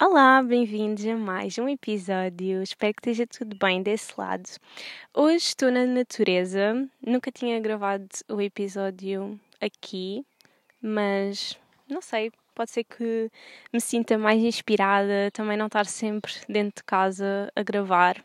Olá, bem-vindos a mais um episódio. Espero que esteja tudo bem desse lado. Hoje estou na natureza. Nunca tinha gravado o episódio aqui, mas não sei, pode ser que me sinta mais inspirada, também não estar sempre dentro de casa a gravar.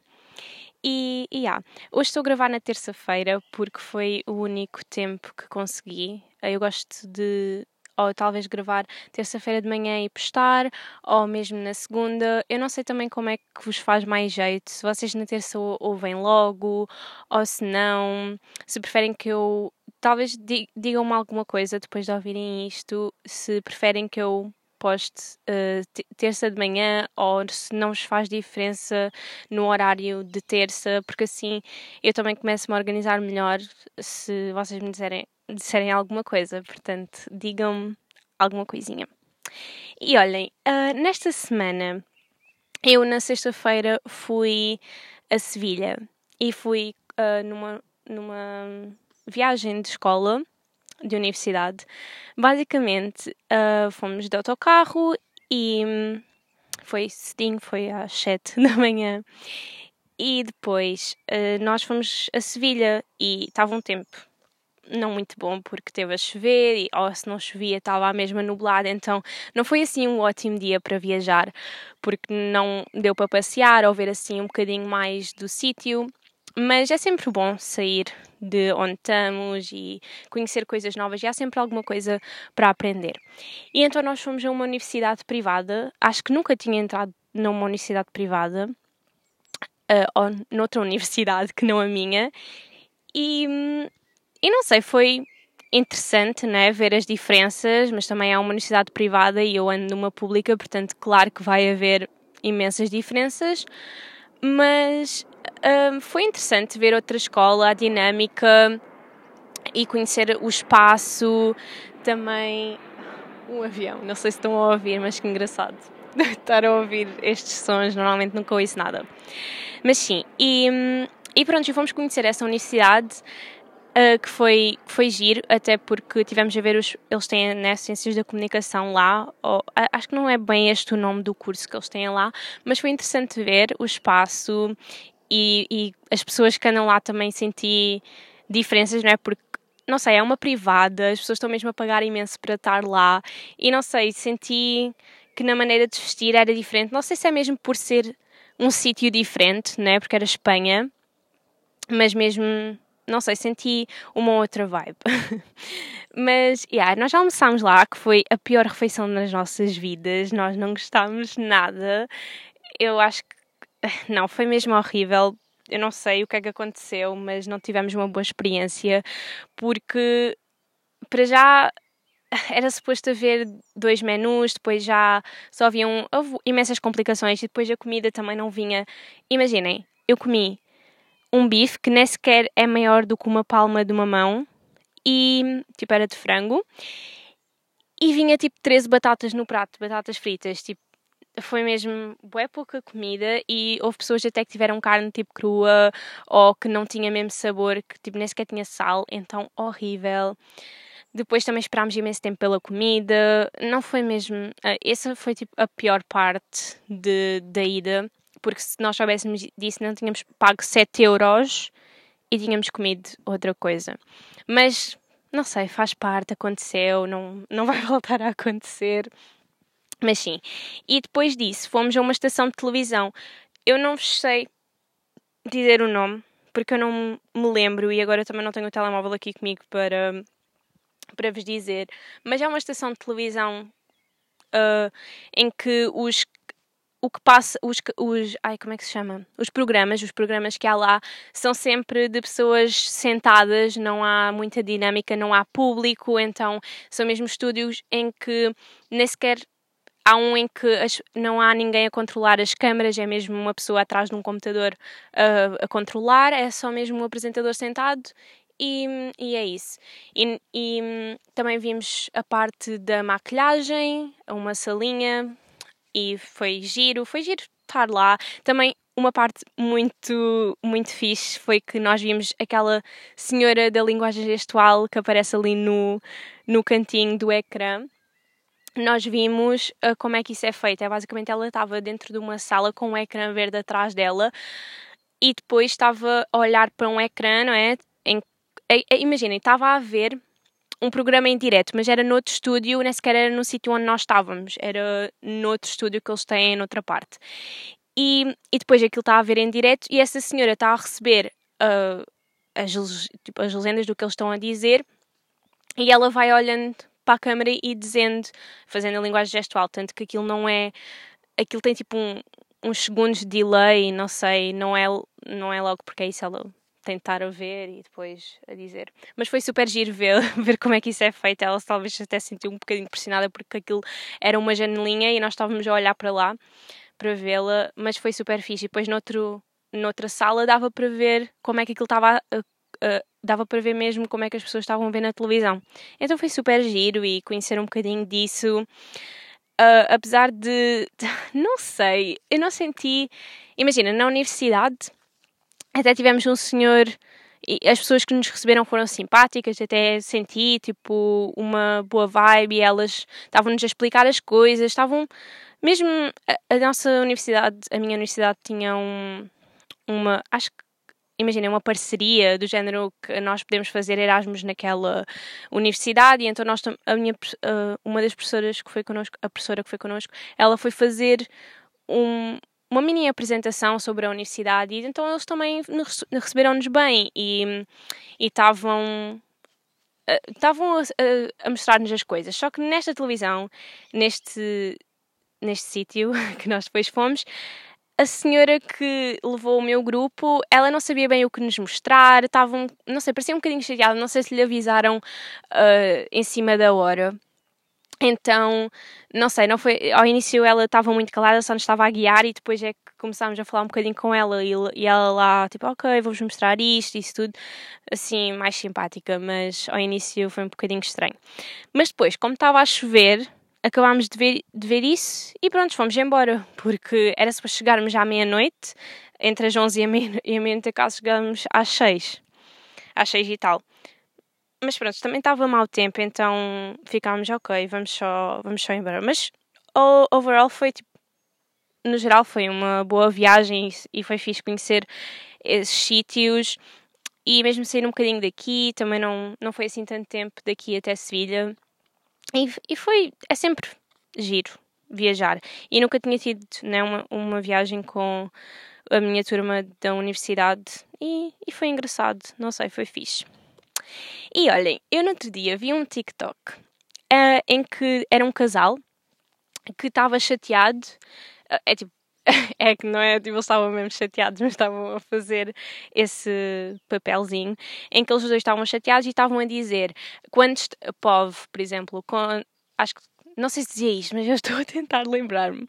E, e hoje estou a gravar na terça-feira porque foi o único tempo que consegui. Eu gosto de ou talvez gravar terça-feira de manhã e postar, ou mesmo na segunda. Eu não sei também como é que vos faz mais jeito, se vocês na terça ouvem logo, ou se não, se preferem que eu. Talvez digam-me alguma coisa depois de ouvirem isto, se preferem que eu poste uh, terça de manhã ou se não vos faz diferença no horário de terça, porque assim eu também começo -me a organizar melhor se vocês me disserem disserem alguma coisa. Portanto, digam-me alguma coisinha. E olhem, uh, nesta semana eu na sexta-feira fui a Sevilha e fui uh, numa, numa viagem de escola, de universidade. Basicamente, uh, fomos de autocarro e foi cedinho, foi às 7 da manhã. E depois nós fomos a Sevilha e estava um tempo não muito bom porque teve a chover e ou se não chovia estava a mesma nublada, então não foi assim um ótimo dia para viajar porque não deu para passear ou ver assim um bocadinho mais do sítio. Mas é sempre bom sair de onde estamos e conhecer coisas novas e há sempre alguma coisa para aprender. E então nós fomos a uma universidade privada, acho que nunca tinha entrado numa universidade privada, uh, ou noutra universidade que não a minha, e hum, e não sei, foi interessante né, ver as diferenças, mas também é uma universidade privada e eu ando numa pública, portanto, claro que vai haver imensas diferenças, mas um, foi interessante ver outra escola, a dinâmica e conhecer o espaço, também um avião, não sei se estão a ouvir, mas que engraçado estar a ouvir estes sons, normalmente nunca ouço nada. Mas sim, e, hum, e pronto, fomos conhecer essa universidade Uh, que foi, foi giro, até porque tivemos a ver os. Eles têm né, Ciências da Comunicação lá, ou, acho que não é bem este o nome do curso que eles têm lá, mas foi interessante ver o espaço e, e as pessoas que andam lá também senti diferenças, não é? Porque, não sei, é uma privada, as pessoas estão mesmo a pagar imenso para estar lá e não sei, senti que na maneira de vestir era diferente. Não sei se é mesmo por ser um sítio diferente, né? Porque era Espanha, mas mesmo não sei, senti uma outra vibe. Mas, yeah, nós almoçámos lá, que foi a pior refeição das nossas vidas. Nós não gostámos nada. Eu acho que. Não, foi mesmo horrível. Eu não sei o que é que aconteceu, mas não tivemos uma boa experiência, porque para já era suposto haver dois menus, depois já só haviam imensas complicações e depois a comida também não vinha. Imaginem, eu comi um bife que nem sequer é maior do que uma palma de uma mão e tipo era de frango e vinha tipo 13 batatas no prato, batatas fritas, tipo foi mesmo bué pouca comida e houve pessoas até que tiveram carne tipo crua ou que não tinha mesmo sabor, que tipo nem sequer tinha sal, então horrível. Depois também esperámos imenso tempo pela comida, não foi mesmo. Uh, essa foi tipo a pior parte de, da ida porque se nós soubéssemos disso não tínhamos pago 7 euros e tínhamos comido outra coisa. Mas não sei, faz parte, aconteceu, não, não vai voltar a acontecer. Mas sim. E depois disso, fomos a uma estação de televisão. Eu não vos sei dizer o nome, porque eu não me lembro e agora também não tenho o telemóvel aqui comigo para, para vos dizer. Mas é uma estação de televisão uh, em que os o que passa, os, os, ai, como é que se chama? Os programas, os programas que há lá são sempre de pessoas sentadas, não há muita dinâmica, não há público, então são mesmo estúdios em que nem sequer há um em que as, não há ninguém a controlar as câmaras, é mesmo uma pessoa atrás de um computador uh, a controlar, é só mesmo um apresentador sentado e, e, é isso. E, e, também vimos a parte da maquilhagem, uma salinha e foi giro, foi giro estar lá. Também uma parte muito, muito fixe foi que nós vimos aquela senhora da linguagem gestual que aparece ali no, no cantinho do ecrã. nós vimos uh, como é que isso é feito. É basicamente ela estava dentro de uma sala com um ecrã verde atrás dela e depois estava a olhar para um ecrã, não é? Em, é, imaginem, estava a ver um programa em direto, mas era noutro estúdio, nem sequer era no sítio onde nós estávamos, era noutro estúdio que eles têm noutra parte. E, e depois aquilo está a ver em direto e essa senhora está a receber uh, as, tipo, as legendas do que eles estão a dizer e ela vai olhando para a câmera e dizendo, fazendo a linguagem gestual, tanto que aquilo não é. Aquilo tem tipo um, uns segundos de delay, não sei, não é, não é logo porque é isso ela tentar ver e depois a dizer. Mas foi super giro ver, ver como é que isso é feito. Ela talvez até se sentiu um bocadinho pressionada porque aquilo era uma janelinha e nós estávamos a olhar para lá para vê-la, mas foi super fixe. E depois noutro, noutra sala dava para ver como é que aquilo estava. Dava para ver mesmo como é que as pessoas estavam a ver na televisão. Então foi super giro e conhecer um bocadinho disso. Uh, apesar de. Não sei, eu não senti. Imagina, na universidade até tivemos um senhor e as pessoas que nos receberam foram simpáticas, até senti tipo uma boa vibe e elas estavam-nos a explicar as coisas, estavam mesmo a, a, nossa universidade, a minha universidade tinha um, uma, acho que imagina, uma parceria do género que nós podemos fazer Erasmus naquela universidade e então nós a minha uma das professoras que foi connosco, a professora que foi connosco, ela foi fazer um, uma mini apresentação sobre a universidade e então eles também receberam-nos bem e estavam estavam a, a, a mostrar-nos as coisas. Só que nesta televisão, neste, neste sítio que nós depois fomos, a senhora que levou o meu grupo, ela não sabia bem o que nos mostrar, estavam, não sei, parecia um bocadinho chateada, não sei se lhe avisaram uh, em cima da hora. Então, não sei, não foi. Ao início ela estava muito calada, só nos estava a guiar e depois é que começámos a falar um bocadinho com ela e, e ela lá, tipo, ok, vou-vos mostrar isto, isso tudo, assim, mais simpática, mas ao início foi um bocadinho estranho. Mas depois, como estava a chover, acabámos de ver, de ver isso e pronto, fomos embora, porque era para chegarmos à meia-noite, entre as 11 e a meia-noite, a casa chegamos às 6, às 6 e tal. Mas pronto, também estava mau tempo, então ficámos ok, vamos só, vamos só embora. Mas overall foi tipo, no geral foi uma boa viagem e foi fixe conhecer esses sítios e mesmo sair um bocadinho daqui, também não, não foi assim tanto tempo daqui até Sevilha. E, e foi, é sempre giro viajar. E nunca tinha tido né, uma, uma viagem com a minha turma da universidade e, e foi engraçado, não sei, foi fixe. E olhem, eu no outro dia vi um TikTok uh, em que era um casal que estava chateado. Uh, é tipo, é que não é tipo, eles estavam mesmo chateados, mas estavam a fazer esse papelzinho em que eles dois estavam chateados e estavam a dizer quando POV, por exemplo, com, acho que não sei se dizia isto, mas eu estou a tentar lembrar-me.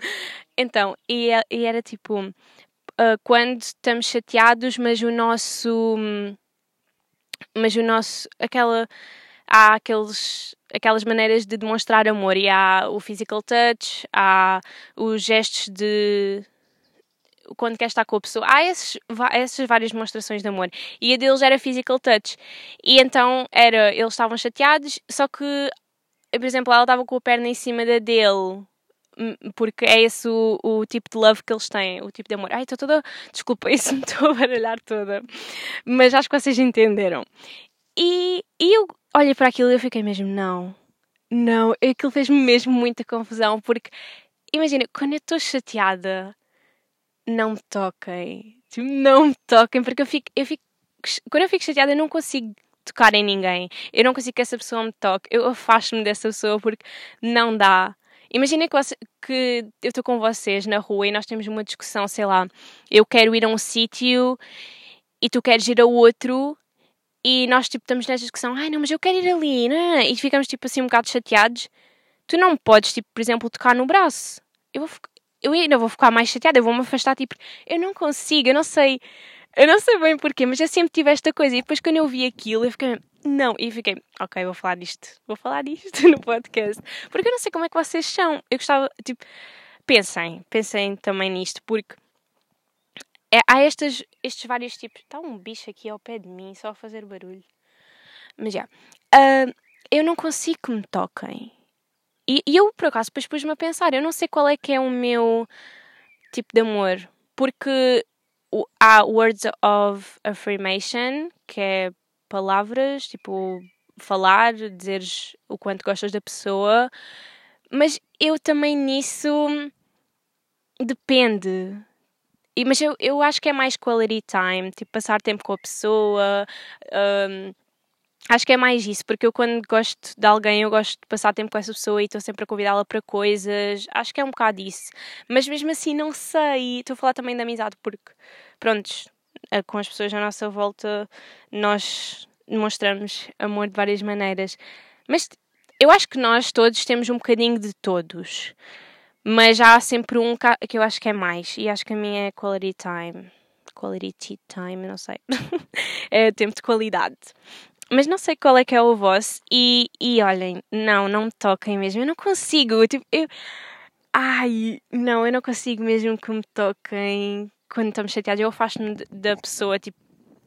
Então, e, é, e, era tipo uh, quando estamos chateados, mas o nosso mas o nosso aquela há aqueles aquelas maneiras de demonstrar amor e há o physical touch, há os gestos de quando quer estar com a pessoa, há esses, essas várias demonstrações de amor. E a deles era physical touch. E então era, eles estavam chateados, só que, por exemplo, ela estava com a perna em cima da dele, porque é esse o, o tipo de love que eles têm, o tipo de amor. Ai, estou toda. Desculpa, isso me estou a baralhar toda. Mas acho que vocês entenderam. E, e eu olhei para aquilo e eu fiquei mesmo, não, não, aquilo fez-me mesmo muita confusão, porque imagina, quando eu estou chateada, não me toquem, tipo, não me toquem, porque eu fico, eu fico, quando eu fico chateada, eu não consigo tocar em ninguém, eu não consigo que essa pessoa me toque, eu afasto-me dessa pessoa porque não dá. Imagina que, você, que eu estou com vocês na rua e nós temos uma discussão, sei lá, eu quero ir a um sítio e tu queres ir a outro e nós, tipo, estamos nesta discussão, ai não, mas eu quero ir ali, não é? E ficamos, tipo, assim, um bocado chateados. Tu não podes, tipo, por exemplo, tocar no braço. Eu vou eu ainda vou ficar mais chateada, eu vou-me afastar, tipo, eu não consigo, eu não sei, eu não sei bem porquê, mas eu sempre tive esta coisa. E depois, quando eu vi aquilo, eu fiquei, não, e fiquei, ok, vou falar disto, vou falar disto no podcast, porque eu não sei como é que vocês são. Eu gostava, tipo, pensem, pensem também nisto, porque é, há estes, estes vários tipos. Está um bicho aqui ao pé de mim, só a fazer barulho. Mas já. Uh, eu não consigo que me toquem. E, e eu, por acaso, depois pus-me a pensar, eu não sei qual é que é o meu tipo de amor, porque há words of affirmation, que é palavras, tipo, falar, dizeres o quanto gostas da pessoa, mas eu também nisso depende. E, mas eu, eu acho que é mais quality time, tipo, passar tempo com a pessoa. Um, acho que é mais isso, porque eu quando gosto de alguém, eu gosto de passar tempo com essa pessoa e estou sempre a convidá-la para coisas. Acho que é um bocado isso. Mas mesmo assim, não sei. Estou a falar também da amizade, porque, prontos, eh, com as pessoas à nossa volta, nós demonstramos amor de várias maneiras. Mas eu acho que nós todos temos um bocadinho de todos. Mas há sempre um que eu acho que é mais. E acho que a minha é quality time. Quality time, não sei. é tempo de qualidade. Mas não sei qual é que é o vosso. E, e olhem, não, não me toquem mesmo. Eu não consigo. Tipo, eu... Ai, não, eu não consigo mesmo que me toquem quando estamos chateados. Eu afasto-me da pessoa, tipo,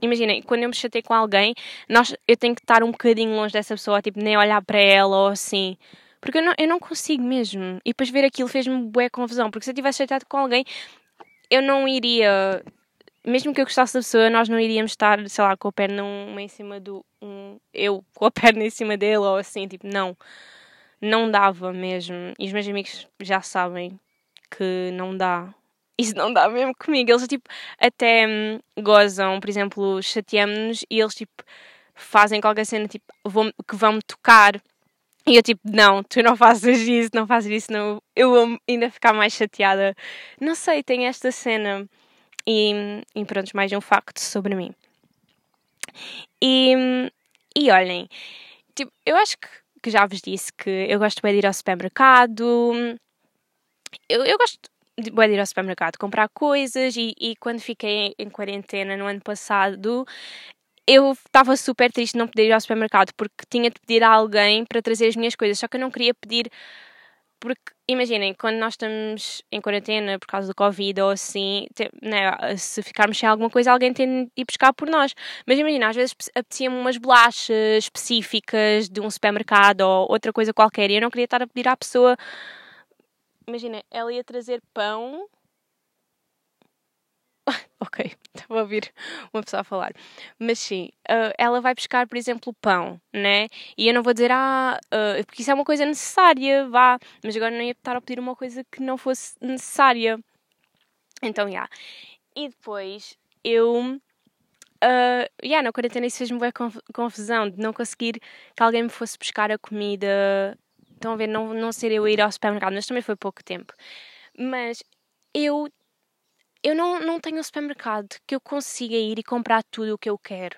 imaginem, quando eu me chatei com alguém, nós, eu tenho que estar um bocadinho longe dessa pessoa, tipo, nem olhar para ela ou assim. Porque eu não, eu não consigo mesmo. E depois ver aquilo fez-me bué confusão. Porque se eu tivesse chateado com alguém, eu não iria. Mesmo que eu gostasse da pessoa, nós não iríamos estar, sei lá, com a perna uma em cima do. Um, eu com a perna em cima dele ou assim, tipo, não. Não dava mesmo. E os meus amigos já sabem que não dá. Isso não dá mesmo comigo. Eles, tipo, até hum, gozam, por exemplo, chateamos-nos e eles, tipo, fazem qualquer cena, tipo, vão, que vão-me tocar e eu tipo, não, tu não fazes isso, não fazes isso, não. Eu vou ainda ficar mais chateada. Não sei, tem esta cena. E, e pronto, mais um facto sobre mim. E, e olhem, tipo, eu acho que, que já vos disse que eu gosto bem de ir ao supermercado. Eu, eu gosto de, bem de ir ao supermercado comprar coisas e, e quando fiquei em quarentena no ano passado, eu estava super triste de não poder ir ao supermercado porque tinha de pedir a alguém para trazer as minhas coisas, só que eu não queria pedir porque imaginem, quando nós estamos em quarentena por causa do Covid ou assim, né, se ficarmos sem alguma coisa, alguém tem de ir buscar por nós. Mas imagina, às vezes apetecia-me umas bolachas específicas de um supermercado ou outra coisa qualquer e eu não queria estar a pedir à pessoa. Imagina, ela ia trazer pão ok, estava a ouvir uma pessoa a falar. Mas sim, uh, ela vai buscar, por exemplo, pão, né? E eu não vou dizer, ah, uh, porque isso é uma coisa necessária, vá. Mas agora não ia estar a pedir uma coisa que não fosse necessária. Então, já. Yeah. E depois, eu. Uh, yeah, na quarentena isso fez-me bem confusão de não conseguir que alguém me fosse buscar a comida. Estão a ver, não, não ser eu ir ao supermercado, mas também foi pouco tempo. Mas eu eu não, não tenho um supermercado que eu consiga ir e comprar tudo o que eu quero.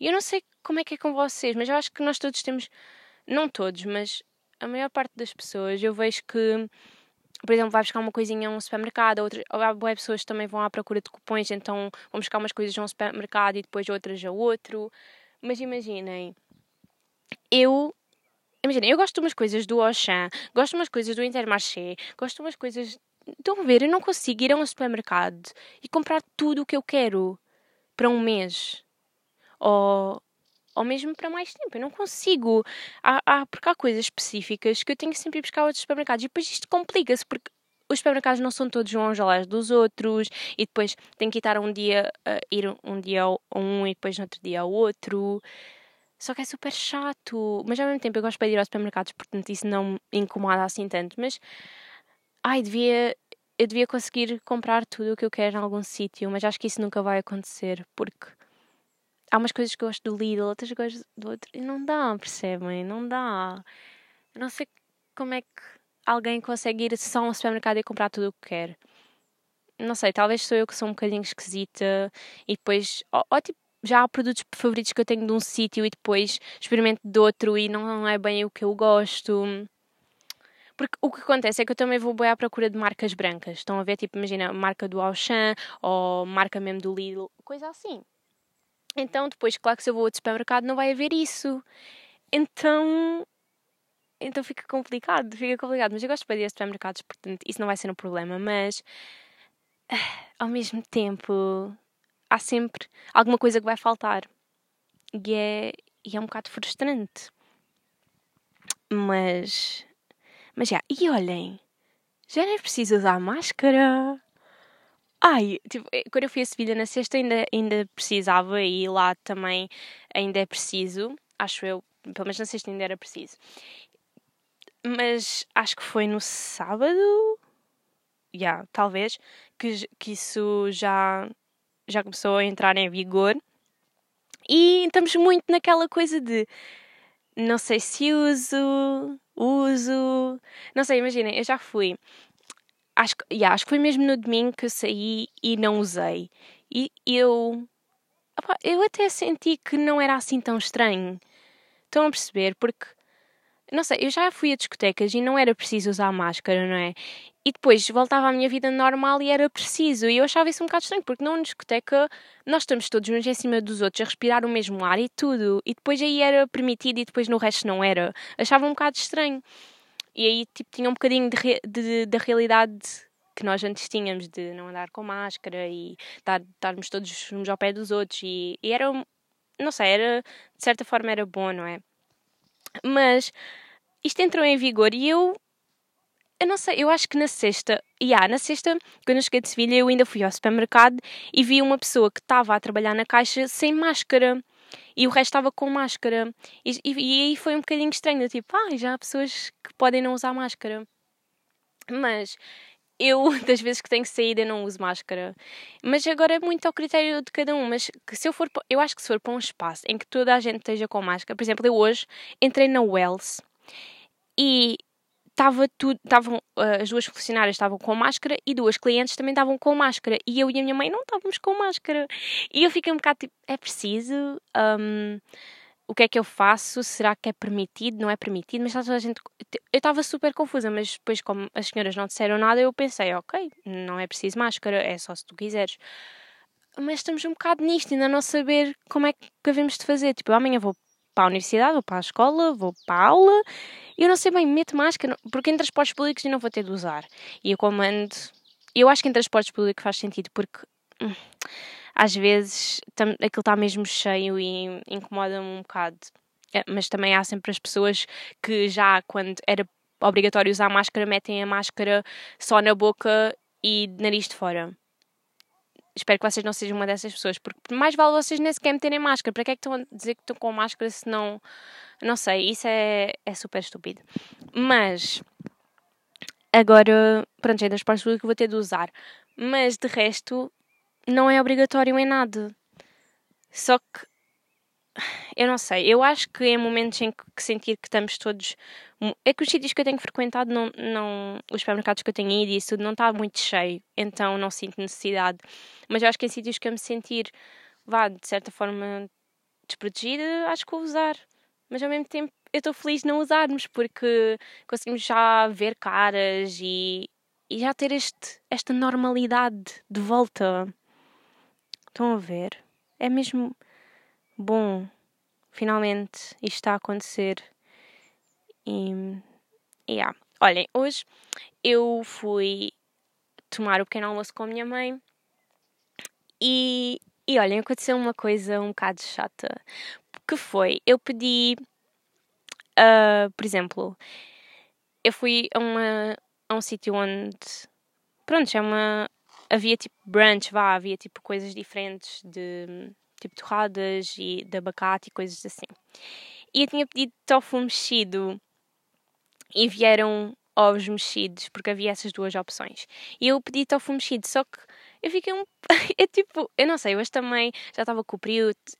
E eu não sei como é que é com vocês, mas eu acho que nós todos temos, não todos, mas a maior parte das pessoas, eu vejo que, por exemplo, vai buscar uma coisinha a um supermercado, outras, há pessoas que também vão à procura de cupons, então vão buscar umas coisas a um supermercado e depois outras a outro. Mas imaginem, eu Imaginem, eu gosto de umas coisas do Auchan, gosto de umas coisas do Intermarché, gosto de umas coisas Estão a ver? Eu não consigo ir a um supermercado e comprar tudo o que eu quero para um mês. Ou, ou mesmo para mais tempo. Eu não consigo. Há, há, porque há coisas específicas que eu tenho sempre ir buscar outros supermercados. E depois isto complica-se porque os supermercados não são todos uns ao dos outros e depois tenho que estar um dia a ir um dia a um e depois no outro dia ao outro. Só que é super chato. Mas ao mesmo tempo eu gosto de ir aos supermercados, portanto isso não me incomoda assim tanto. Mas ai, devia, eu devia conseguir comprar tudo o que eu quero em algum sítio, mas acho que isso nunca vai acontecer, porque há umas coisas que eu gosto do Lidl, outras coisas do outro, e não dá, percebem? Não dá. Eu não sei como é que alguém consegue ir só a um supermercado e comprar tudo o que quer. Não sei, talvez sou eu que sou um bocadinho esquisita e depois, ou, ou tipo, já há produtos favoritos que eu tenho de um sítio e depois experimento de outro e não é bem o que eu gosto. Porque o que acontece é que eu também vou bem à procura de marcas brancas. Estão a ver, tipo, imagina, marca do Auchan ou marca mesmo do Lidl, coisa assim. Então, depois, claro que se eu vou a outro supermercado não vai haver isso. Então, então fica complicado, fica complicado. Mas eu gosto de ir a supermercados, portanto, isso não vai ser um problema. Mas, ao mesmo tempo, há sempre alguma coisa que vai faltar. E é, e é um bocado frustrante. Mas Mas já, e olhem, já é preciso usar máscara. Ai, tipo, eh, quando eu fui a Sevilha na sexta ainda, ainda precisava e lá também ainda é preciso, acho eu, pelo menos na sexta ainda era preciso. Mas acho que foi no sábado, já, yeah, talvez, que, que isso já, já começou a entrar em vigor. E estamos muito naquela coisa de não sei se uso, uso. Não sei, imaginem, eu já fui. Acho, yeah, acho que foi mesmo no domingo que eu saí e não usei. E eu. Opa, eu até senti que não era assim tão estranho. Estão a perceber? Porque. Não sei, eu já fui a discotecas e não era preciso usar máscara, não é? E depois voltava à minha vida normal e era preciso. E eu achava isso um bocado estranho, porque não discoteca nós estamos todos uns em cima dos outros a respirar o mesmo ar e tudo. E depois aí era permitido e depois no resto não era. Achava um bocado estranho. E aí tipo, tinha um bocadinho de, de, da realidade que nós antes tínhamos de não andar com máscara e estar, estarmos todos uns ao pé dos outros. E, e era, não sei, era, de certa forma era bom, não é? Mas isto entrou em vigor e eu eu não sei, eu acho que na sexta, e yeah, na sexta, quando eu cheguei de Sevilha, eu ainda fui ao supermercado e vi uma pessoa que estava a trabalhar na caixa sem máscara e o resto estava com máscara. E, e, e, aí foi um bocadinho estranho, tipo, ah, já há pessoas que podem não usar máscara. Mas eu, das vezes que tenho saído, eu não uso máscara. Mas agora é muito ao critério de cada um. Mas se eu for, eu acho que se for para um espaço em que toda a gente esteja com máscara, por exemplo, eu hoje entrei na Wells e estava tudo, estavam uh, as duas funcionárias estavam com máscara e duas clientes também estavam com máscara e eu e a minha mãe não estávamos com máscara e eu fiquei um bocado tipo, é preciso? Um, o que é que eu faço? Será que é permitido? Não é permitido? Mas toda a gente. Eu estava super confusa, mas depois, como as senhoras não disseram nada, eu pensei, ok, não é preciso máscara, é só se tu quiseres. Mas estamos um bocado nisto, ainda não saber como é que devemos de fazer. Tipo, amanhã vou para a universidade, vou para a escola, vou para a aula eu não sei bem, meto máscara, porque em transportes públicos eu não vou ter de usar. E eu comando. Eu acho que em transportes públicos faz sentido, porque hum, às vezes tam, aquilo está mesmo cheio e incomoda-me um bocado. É, mas também há sempre as pessoas que já quando era obrigatório usar máscara metem a máscara só na boca e nariz de fora espero que vocês não sejam uma dessas pessoas, porque mais vale vocês nem sequer meterem máscara. Para que é que estão a dizer que estão com máscara se não. Não sei, isso é, é super estúpido. Mas. Agora, pronto, é das partes que vou ter de usar. Mas de resto, não é obrigatório em nada. Só que eu não sei, eu acho que em momentos em que sentir que estamos todos. É que os sítios que eu tenho frequentado, não, não, os supermercados que eu tenho ido e isso tudo não está muito cheio, então não sinto necessidade. Mas eu acho que em sítios que eu me sentir, vá, de certa forma, desprotegida, acho que vou usar. Mas ao mesmo tempo eu estou feliz de não usarmos, porque conseguimos já ver caras e, e já ter este, esta normalidade de volta. Estão a ver? É mesmo bom, finalmente isto está a acontecer. E. Yeah. Olhem, hoje eu fui tomar o pequeno almoço com a minha mãe e, e olhem, aconteceu uma coisa um bocado chata. Que foi, eu pedi, uh, por exemplo, eu fui a, uma, a um sítio onde, pronto, é uma, havia tipo brunch, vá, havia tipo coisas diferentes de tipo torradas e de abacate e coisas assim. E eu tinha pedido tofu mexido e vieram ovos mexidos, porque havia essas duas opções. E eu pedi tofu mexido, só que eu fiquei um. é tipo, eu não sei, hoje também já estava com o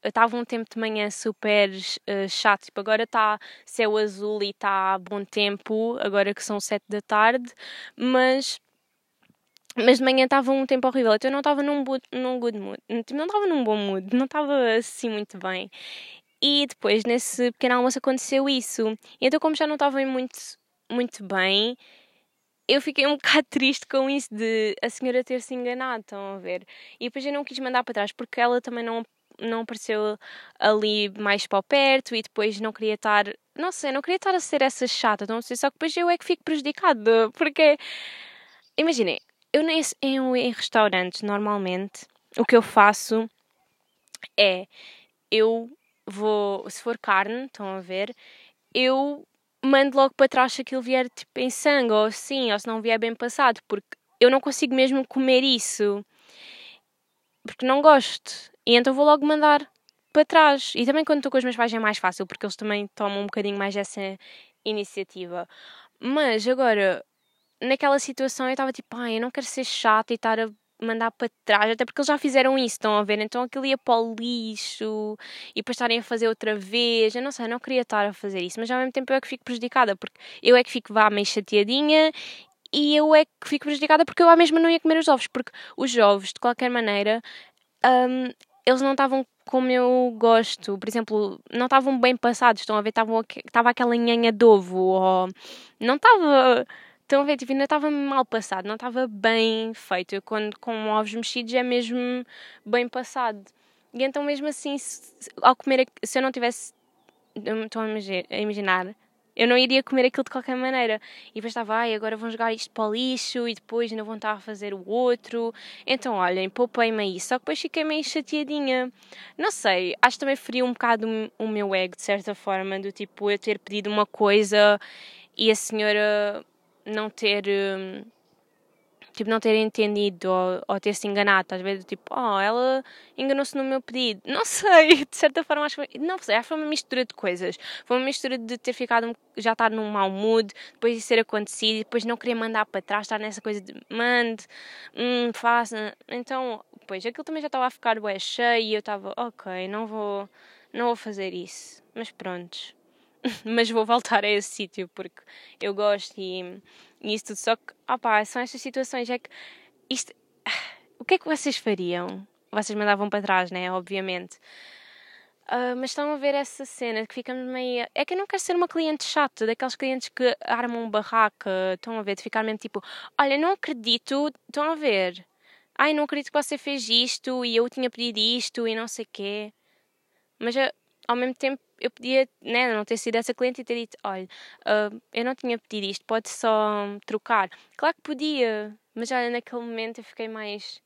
estava um tempo de manhã super uh, chato, tipo, agora está céu azul e está bom tempo, agora que são sete da tarde, mas mas de manhã estava um tempo horrível, então eu não estava num, num good mood, tipo, não estava num bom mood, não estava assim muito bem. E depois, nesse pequeno almoço, aconteceu isso. Então, como já não estava muito, muito bem, eu fiquei um bocado triste com isso de a senhora ter se enganado, estão a ver? E depois eu não quis mandar para trás porque ela também não, não apareceu ali mais para perto e depois não queria estar, não sei, não queria estar a ser essa chata, não sei, só que depois eu é que fico prejudicada porque, imaginem, eu nem em, restaurantes, normalmente, o que eu faço é eu vou, se for carne, estão a ver, eu mando logo para trás se aquilo vier tipo em sangue ou assim, ou se não vier bem passado, porque eu não consigo mesmo comer isso. Porque não gosto. E então vou logo mandar para trás. E também quando estou com os meus pais é mais fácil, porque eles também tomam um bocadinho mais essa iniciativa. Mas agora, naquela situação eu estava tipo, ai, eu não quero ser chata e estar a mandar para trás, até porque eles já fizeram isso, estão a ver? Então aquilo ia para o lixo e depois estarem a fazer outra vez. Eu não sei, eu não queria estar a fazer isso, mas ao mesmo tempo eu é que fico prejudicada, porque eu é que fico vá meio chateadinha e eu é que fico prejudicada porque eu à mesma não ia comer os ovos, porque os ovos, de qualquer maneira, um, eles não estavam como eu gosto. Por exemplo, não estavam bem passados, estão a ver? Estava aquela nhanha de ovo, ou não estava Estão a ver, tipo, ainda estava mal passado, não estava bem feito. Eu, quando com ovos mexidos, é mesmo bem passado. E então, mesmo assim, se, ao comer, se eu não tivesse. Estão a imaginar, eu não iria comer aquilo de qualquer maneira. E depois estava, ai, agora vão jogar isto para o lixo e depois ainda vão estar a fazer o outro. Então, olhem, poupei-me aí. Só que depois fiquei meio chateadinha. Não sei, acho que também feriu um bocado o meu ego, de certa forma, do tipo, eu ter pedido uma coisa e a senhora não ter. Hum, tipo, não ter entendido ou, ou ter se enganado, às vezes, tipo, oh, ela enganou-se no meu pedido. Não sei, de certa forma, acho que. Não sei, foi uma mistura de coisas. Foi uma mistura de ter ficado, já estar num mau mood, depois de ser acontecido, depois não querer mandar para trás, estar nessa coisa de mande, hum, faça. Então, depois, aquilo também já estava a ficar bué cheio e eu estava, ok, não vou, não vou fazer isso. Mas pronto. mas vou voltar a esse sítio porque eu gosto e, e isso tudo. Só que, opá, são estas situações, é que isto. O que é que vocês fariam? Vocês mandavam para trás, né? Obviamente. Uh, mas estão a ver essa cena que ficamos meio. É que eu não quero ser uma cliente chata, daqueles clientes que armam barraca, estão a ver, de ficar mesmo tipo: Olha, não acredito, estão a ver. Ai, não acredito que você fez isto e eu tinha pedido isto e não sei o quê. Mas ao mesmo tempo eu podia né, não ter sido essa cliente e ter dito: olha, uh, eu não tinha pedido isto, pode só trocar. Claro que podia, mas olha, naquele momento eu fiquei mais.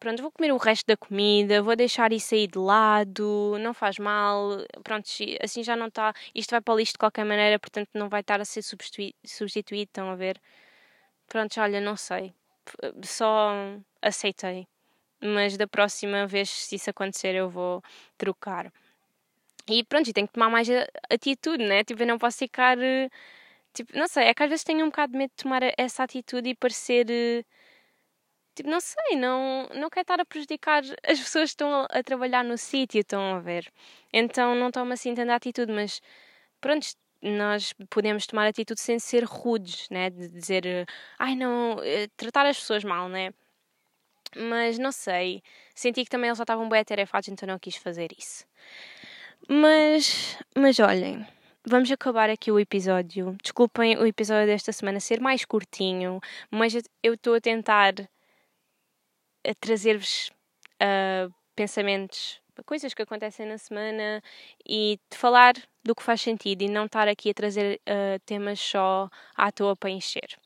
Pronto, vou comer o resto da comida, vou deixar isso aí de lado, não faz mal. Pronto, assim já não está. Isto vai para o lixo de qualquer maneira, portanto não vai estar a ser substituído, substituído estão a ver? Pronto, olha, não sei. Só aceitei. Mas da próxima vez, se isso acontecer, eu vou trocar. E pronto, tenho que tomar mais atitude, né? Tipo, eu não posso ficar. Eh, tipo, não sei, é que às vezes tenho um bocado de medo de tomar essa atitude e parecer. Eh, tipo, não sei, não, não quero estar a prejudicar as pessoas que estão a, a trabalhar no sítio, estão a ver. Então não tomo assim tanta atitude, mas pronto, nós podemos tomar atitude sem ser rudes, né? De dizer, eh, ai não, tratar as pessoas mal, né? Mas não sei, senti que também eles já estavam bem atarefados, então não quis fazer isso. Mas, mas olhem, vamos acabar aqui o episódio. Desculpem o episódio desta semana ser mais curtinho, mas eu estou a tentar a trazer-vos uh, pensamentos, coisas que acontecem na semana e de falar do que faz sentido e não estar aqui a trazer uh, temas só à toa para encher.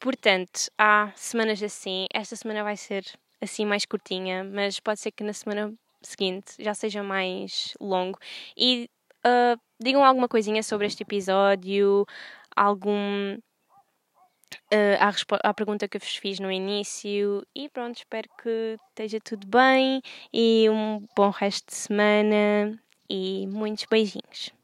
Portanto, há semanas assim, esta semana vai ser assim mais curtinha, mas pode ser que na semana seguinte já seja mais longo. E uh, digam alguma coisinha sobre este episódio, algum. Uh, à, à pergunta que vos fiz no início. E pronto, espero que esteja tudo bem e um bom resto de semana e muitos beijinhos.